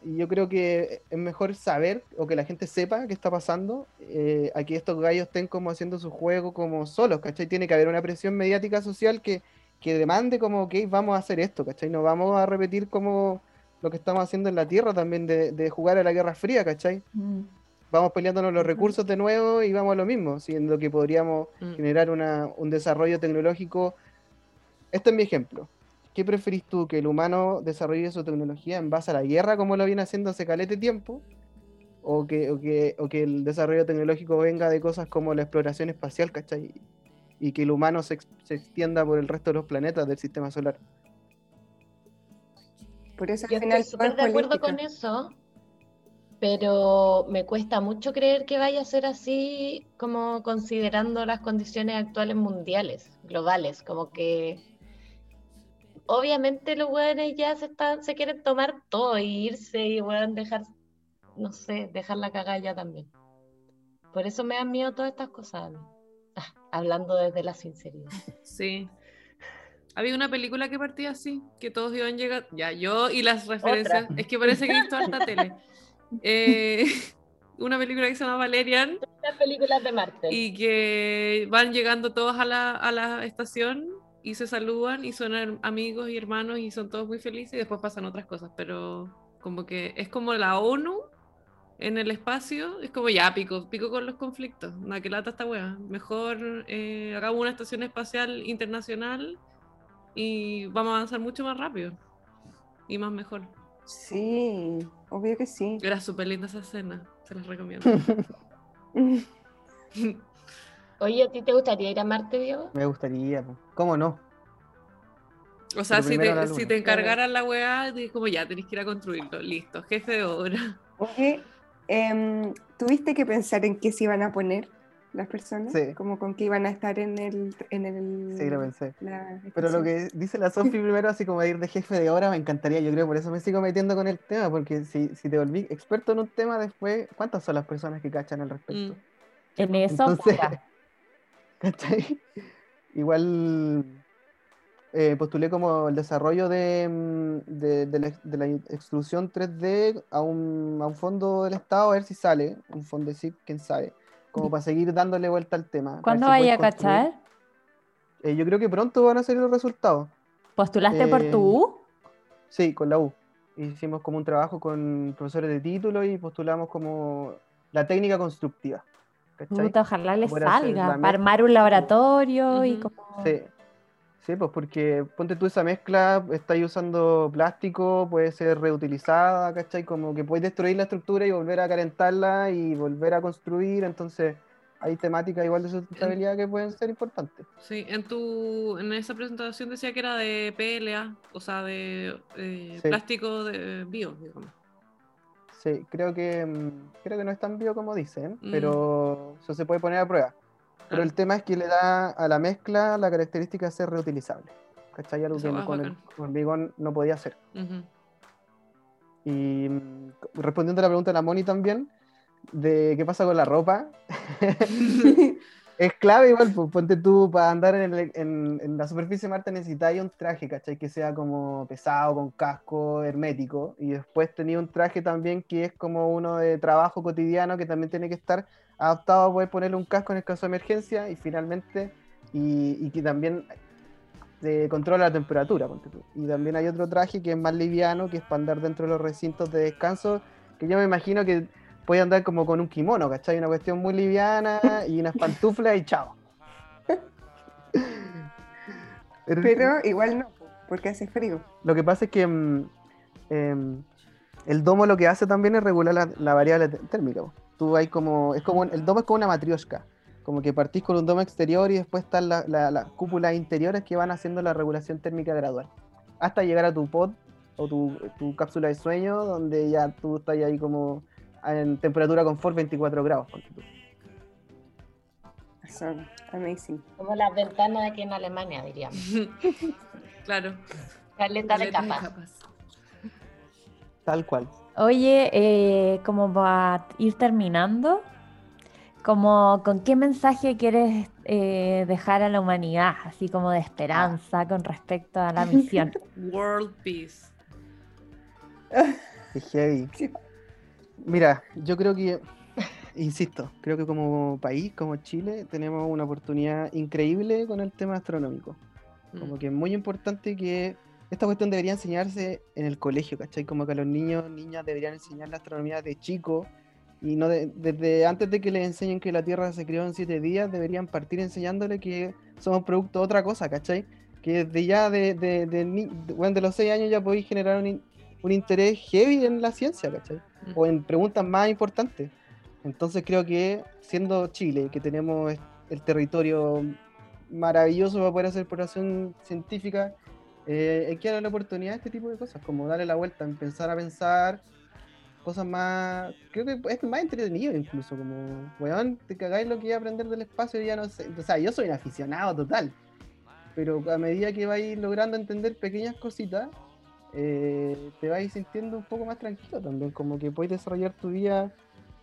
Y yo creo que es mejor saber o que la gente sepa qué está pasando eh, a que estos gallos estén como haciendo su juego como solos, ¿cachai? Tiene que haber una presión mediática social que, que demande como, ok, vamos a hacer esto, ¿cachai? No vamos a repetir como lo que estamos haciendo en la Tierra también de, de jugar a la Guerra Fría, ¿cachai? Mm vamos peleándonos los recursos de nuevo y vamos a lo mismo, siendo que podríamos mm. generar un desarrollo tecnológico. Este es mi ejemplo. ¿Qué preferís tú? ¿Que el humano desarrolle su tecnología en base a la guerra, como lo viene haciendo hace calete tiempo? ¿O que, que, el desarrollo tecnológico venga de cosas como la exploración espacial, ¿cachai? Y que el humano se, extienda por el resto de los planetas del sistema solar. Por eso Yo estoy súper de acuerdo con eso, pero me cuesta mucho creer que vaya a ser así como considerando las condiciones actuales mundiales, globales, como que obviamente los weones ya se están, se quieren tomar todo y irse y weón dejar, no sé, dejar la cagada ya también. Por eso me dan miedo todas estas cosas. Ah, hablando desde la sinceridad. Sí. Había una película que partía así, que todos iban llegar, ya yo y las referencias, es que parece que he visto harta tele. Eh, una película que se llama Valerian. Las películas de Marte. Y que van llegando todos a la, a la estación y se saludan y son amigos y hermanos y son todos muy felices y después pasan otras cosas, pero como que es como la ONU en el espacio, es como ya pico, pico con los conflictos, nada que lata esta wea, mejor eh, hagamos una estación espacial internacional y vamos a avanzar mucho más rápido y más mejor. Sí, obvio que sí. Era súper linda esa escena, se las recomiendo. Oye, ¿a ti te gustaría ir a Marte, Diego? Me gustaría, ¿cómo no? O sea, si te, si te, encargaran la weá, como ya, tenés que ir a construirlo, listo, jefe de obra. Oye, em, ¿tuviste que pensar en qué se iban a poner? las personas, como con que iban a estar en el... En el sí, lo pensé. Pero lo que dice la Sofi primero, así como ir de jefe de obra, me encantaría, yo creo, por eso me sigo metiendo con el tema, porque si, si te volví experto en un tema después, ¿cuántas son las personas que cachan al respecto? Mm. En eso, ¿cachai? Igual eh, postulé como el desarrollo de, mm, de, de, la, de, la, extrusión 3D a un, a un fondo del Estado, a ver si sale, un fondo de SIP, quién sabe como para seguir dándole vuelta al tema. ¿Cuándo vaya a cachar? Eh, yo creo que pronto van a salir los resultados. ¿Postulaste por tu U? Eh, sí, con la U. Hicimos como un trabajo con profesores de título y postulamos como la técnica constructiva. ojalá les salga, para armar un laboratorio y como... Sí, Sí, pues porque ponte tú esa mezcla, estáis usando plástico, puede ser reutilizada, ¿cachai? Como que puedes destruir la estructura y volver a calentarla y volver a construir, entonces hay temáticas igual de sustentabilidad que pueden ser importantes. Sí, en tu en esa presentación decía que era de PLA, o sea, de plástico de bio, digamos. Sí, creo que mm, creo que no es tan bio como dicen, mm. pero eso se puede poner a prueba. Pero el tema es que le da a la mezcla la característica de ser reutilizable. ¿Cachai? Algo que con el hormigón no podía hacer. Y mm, respondiendo a la pregunta de la Moni también, de qué pasa con la ropa. es clave igual, pues, ponte tú para andar en, la superficie de Marte necesitáis un traje, ¿cachai? Que sea como pesado, con casco, hermético. Y después tenía un traje también que es como uno de trabajo cotidiano que también tiene que estar adaptado a poder ponerle un casco en el caso de emergencia y finalmente, y, que también eh, controla la temperatura. Y también hay otro traje que es más liviano, que es para andar dentro de los recintos de descanso, que yo me imagino que puede andar como con un kimono, ¿cachai? Una cuestión muy liviana y unas pantuflas y chao. Pero igual no, porque hace frío. Lo que pasa es que mm, em, el domo lo que hace también es regular la, variable térmica. Tú hay como, es como, el domo es como una matrioshka, como que partís con un domo exterior y después están las cúpulas interiores que van haciendo la regulación térmica gradual, hasta llegar a tu pod o tu, tu cápsula de sueño, donde ya tú estás ahí como en temperatura confort 24 grados. Eso, amazing. Como las ventanas aquí en Alemania, diríamos. claro. Caleta de capas. Tal cual. Oye, eh, como va a ir terminando, como, ¿con qué mensaje quieres eh, dejar a la humanidad, así como de esperanza con respecto a la misión? World Peace. Heavy. Mira, yo creo que, insisto, creo que como país, como Chile, tenemos una oportunidad increíble con el tema astronómico. Como mm. que es muy importante que esta cuestión debería enseñarse en el colegio, ¿cachai? Como que a los niños, niñas deberían enseñar la astronomía de chico y no desde antes de que les enseñen que la Tierra se creó en siete días, deberían partir enseñándole que somos producto de otra cosa, ¿cachai? Que desde ya de, de, de, los seis años ya podéis generar un, un interés heavy en la ciencia, ¿cachai? O en preguntas más importantes. Entonces creo que siendo Chile, que tenemos el territorio maravilloso para poder hacer exploración científica, eh, hay que darle la oportunidad a este tipo de cosas, como darle la vuelta, empezar a pensar cosas más, creo que es más entretenido incluso, como, weón, te cagáis lo que iba a aprender del espacio ya no sé, o sea, yo soy un aficionado total, pero a medida que vais logrando entender pequeñas cositas, eh, te vas sintiendo un poco más tranquilo también, como que puedes desarrollar tu día,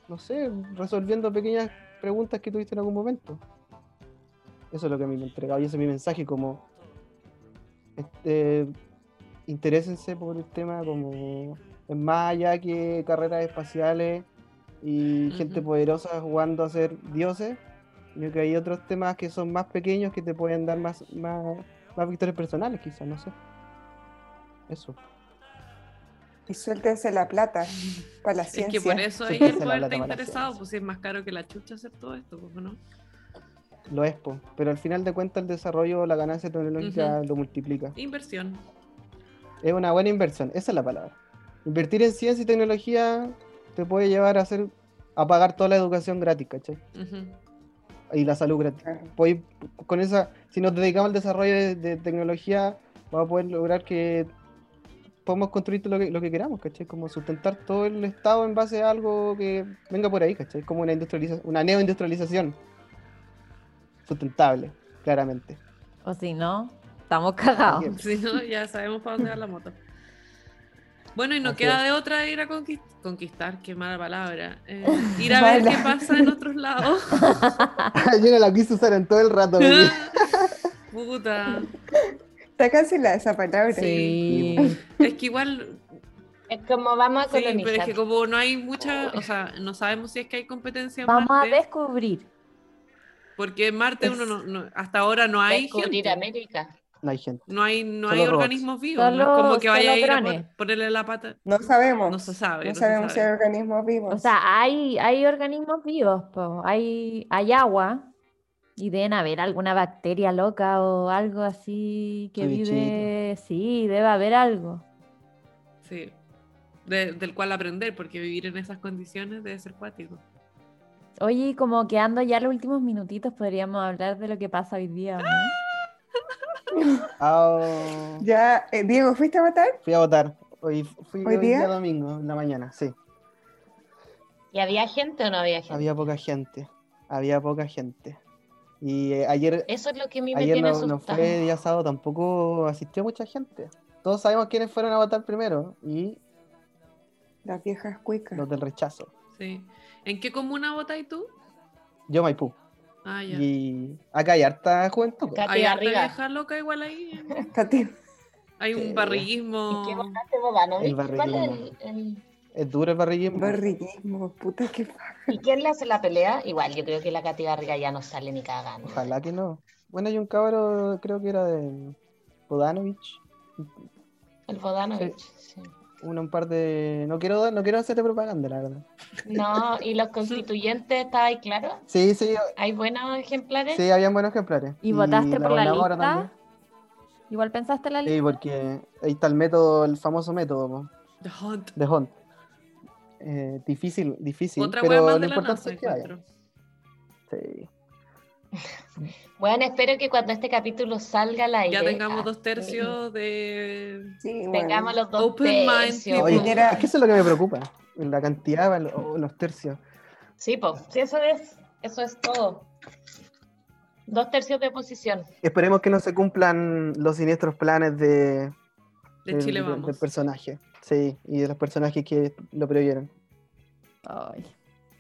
no sé, resolviendo pequeñas preguntas que tuviste en algún momento. Eso es lo que a mí me ha entregado y ese es mi mensaje, como este, interésense por el tema como es más allá que carreras espaciales y gente poderosa jugando a ser dioses. Creo que hay otros temas que son más pequeños que te pueden dar más, más, más victorias personales, quizás, no sé. Eso. Y suéltense la plata para la ciencia. Es que por eso hay el poder interesado, pues si es más caro que la chucha hacer todo esto, pues no. Lo es, pero al final de cuentas el desarrollo, la ganancia tecnológica lo multiplica. Inversión. Es una buena inversión, esa es la palabra. Invertir en ciencia y tecnología te puede llevar a hacer a pagar toda la educación gratis, ¿cachai? Y la salud gratis. con esa, si nos dedicamos al desarrollo de, de tecnología, vamos a poder lograr que podemos construir lo que, lo que queramos, ¿cachai? Como sustentar todo el Estado en base a algo que venga por ahí, ¿cachai? Como una, industrialización, una neoindustrialización sustentable, claramente. O si no, estamos cagados. Si no, ya sabemos para dónde va la moto. Bueno, y no queda de otra ir a conquistar, qué mala palabra. Eh, ir a ver qué pasa en otros lados. Yo no la quise usar en todo el rato. Puta. Está cancelada esa palabra. Sí. es que igual. Es como vamos a colonizar. Sí, pero es que como no hay mucha. O sea, no sabemos si es que hay competencia en Vamos a descubrir. Porque en Marte uno no, hasta ahora no hay. Descubrir América. No hay gente. No hay, no hay organismos vivos. no es como que vaya a ir a ponerle la pata. No sabemos. No se sabe. No, sabemos si hay organismos vivos. O sea, hay, hay organismos vivos. Hay, hay agua y deben haber alguna bacteria loca o algo así que vive. Sí, debe haber algo. Sí. del cual aprender, porque vivir en esas condiciones debe ser cuático. Oye, como quedando ya los últimos minutitos, podríamos hablar de lo que pasa hoy día. Ah. Ya, eh, Diego, ¿fuiste a votar? Fui a votar. Hoy, fui ¿Hoy, día? domingo, en la mañana, sí. ¿Y había gente o no había gente? Había poca gente. Había poca gente. Y eh, ayer, Eso es lo que a mí me ayer tiene no, no fue día sábado, tampoco asistió mucha gente. Todos sabemos quiénes fueron a votar primero y Las viejas cuicas. los del rechazo. Sí. ¿En qué comuna votáis tú? Yo Maipú. Ah, ya. Y acá hay harta juventud. Katy Hay harta vieja loca igual ahí. Cati, Hay un barriguismo. El ¿Cuál es barriguismo. Es duro el barriguismo. barriguismo, puta que ¿Y quién le hace la pelea? Igual, yo creo que la Katy Barriga ya no sale ni cagando. Ojalá que no. Bueno, hay un cabro, creo que era de Bodanovich. El Bodanovich, sí. Uno, un par de. No quiero, no quiero hacerte propaganda, la verdad. No, ¿y los constituyentes está ahí claro? Sí, sí, ¿Hay buenos ejemplares? sí, habían buenos ejemplares. ¿Y votaste por la lista? también. Igual pensaste en la lista. Sí, porque ahí está el método, el famoso método The Hunt. de Hunt. Eh, difícil, difícil, Otra pero lo importante es que encuentro. Sí. Bueno, espero que cuando este capítulo salga al aire, Ya tengamos ah, dos tercios de. Sí, bueno. tengamos los dos Open mind tercios. Oye, Era- es que eso es lo que me preocupa. La cantidad, los, oh, los tercios. Sí, pues, sí, eso es, eso es todo. Dos tercios de posición. Esperemos que no se cumplan los siniestros planes de, De del- Chile vamos. del personaje. Sí, y de los personajes que lo previeron. Ay.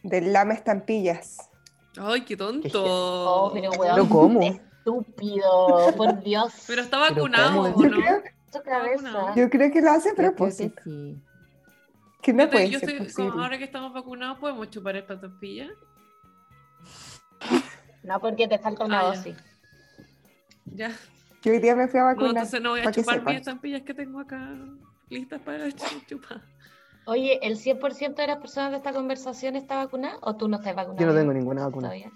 Del lama estampillas. Ay, qué tonto. Oh, pero weón, ¿Pero cómo? estúpido, por Dios. Pero está Pero vacunado, ¿cómo? ¿o Yo no? creo, Su cabeza. yo creo que lo hace a creo que propósito. sí. Que no Yo puede yo ser estoy- posible. como ahora que estamos vacunados, ¿podemos chupar esta tortilla? No, porque te falta una Ah, ya. dosis. Ya. Yo hoy día me fui a No, vacunar. entonces no voy a chupar mis estampillas que tengo acá listas para ch- chupar. Oye, ¿el 100% de las personas de esta conversación está vacunada o tú no estás vacunado? Yo no tengo ninguna vacuna. todavía?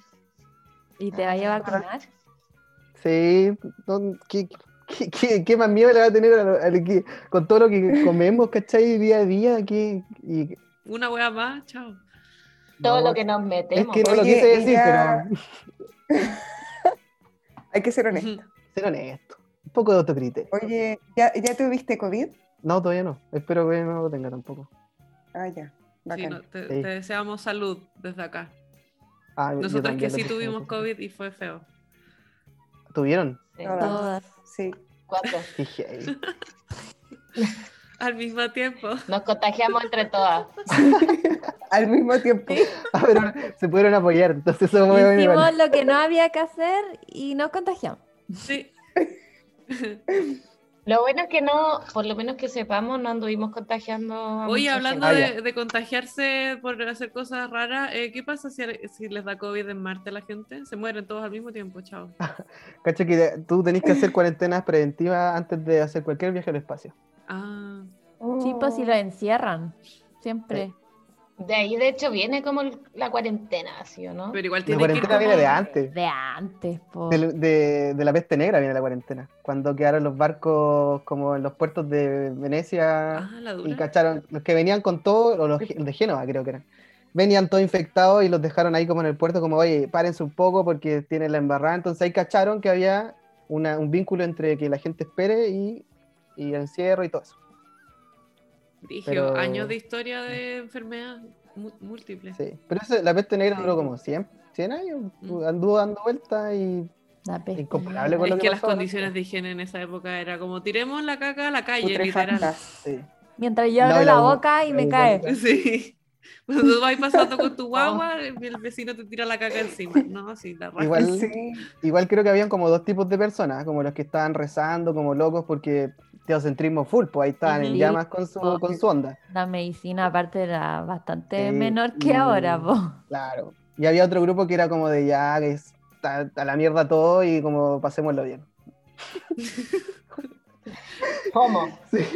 ¿Y te vaya a vacunar? Sí, no, ¿qué, qué, qué- qué más miedo le va a tener a con todo lo que comemos, ¿cachai? Día a día. ¿qué, y- Una wea más, chao. Todo no, lo que nos Es metemos. que no lo quise decir, ya- pero Hay que ser honesto. ser honesto. Un poco de autocriterio. Oye, ¿ya, ¿ya tuviste COVID? No, todavía no. Espero que no lo tenga tampoco. Ah, ya. Sí, Bacán. no, te, Sí. te deseamos salud desde acá. Ah, Nosotros que sí tengo. tuvimos COVID y fue feo. ¿Tuvieron? Sí. Todas. Todas. Sí. Cuatro. Al mismo tiempo. Nos contagiamos entre todas. Al mismo tiempo. Ah, pero se pudieron apoyar, entonces eso fue bueno Hicimos lo que no había que hacer y nos contagiamos. Sí. Lo bueno es que no, por lo menos que sepamos, no anduvimos contagiando. a Oye, mucha hablando de, de contagiarse por hacer cosas raras, eh, ¿qué pasa si, si les da COVID en Marte a la gente? Se mueren todos al mismo tiempo, chao. Cacha que tú tenés que hacer cuarentenas preventivas antes de hacer cualquier viaje al espacio. Ah, Sí, pues si lo encierran. Siempre. De ahí, de hecho, viene como el- la cuarentena, ¿sí o no? pero igual La tiene que ir cuarentena viene de antes. De antes, po. De, de la peste negra viene la cuarentena. Cuando quedaron los barcos como en los puertos de Venecia Ah, la y cacharon, los que venían con todo, o los de Génova creo que eran, venían todos infectados y los dejaron ahí como en el puerto, como, oye, párense un poco porque tienen la embarrada. Entonces ahí cacharon que había una- un vínculo entre que la gente espere y, y el encierro y todo eso. Brigio, pero- años de historia de enfermedad múltiple. Sí. Pero eso, la peste negra duró como 100, 100 años, Mm. anduvo dando vueltas y La peste incomparable con Es lo que, que las pasó, ¿no? condiciones de higiene en esa época era como tiremos la caca a la calle, literal. Sí. Mientras yo No, abro y la la- boca y me cae. Sí. Cuando tú vas pasando con tu guagua, el vecino te tira la caca encima. No, sí, la raja. Igual, Sí. igual creo que habían como dos tipos de personas, como los que estaban rezando, como locos, porque teocentrismo full, pues ahí estaban en llamas con su, con su onda. La medicina aparte era bastante Sí, menor que y- ahora, po. Claro. Y había otro grupo que era como de ya, que está a la mierda todo y como pasémoslo bien. ¿Cómo?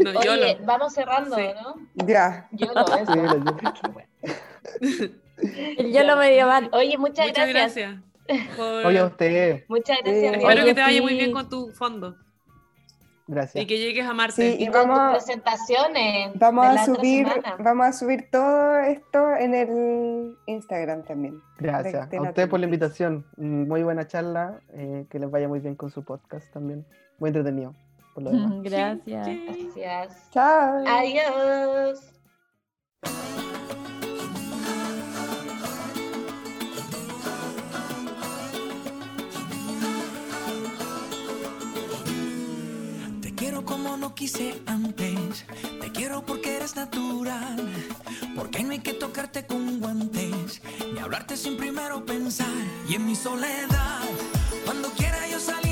No, yo Oye, lo- vamos cerrando, Sí. ¿no? Ya. Yo lo eso. Sí, lo- El yo lo medieval. Oye, muchas, Muchas gracias. gracias. por- Oye, a usted, Muchas gracias. Espero que te vaya muy bien con tu fondo gracias. y que llegues a Marte. Sí, Y y con tus vamos, presentaciones. vamos a subir, vamos a subir todo esto en el Instagram también. Gracias de a la usted por la invitación. Mm, Muy buena charla. eh, que les vaya muy bien con su podcast también. Muy entretenido. Por lo demás. Gracias. Gracias. Chao. Adiós. no quise antes. Te quiero porque eres natural, porque no hay que tocarte con guantes, ni hablarte sin primero pensar. Y en mi soledad, cuando quiera yo salir.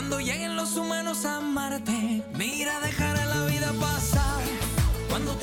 Cuando lleguen los humanos a Marte, mira, dejará la vida pasar. Cuando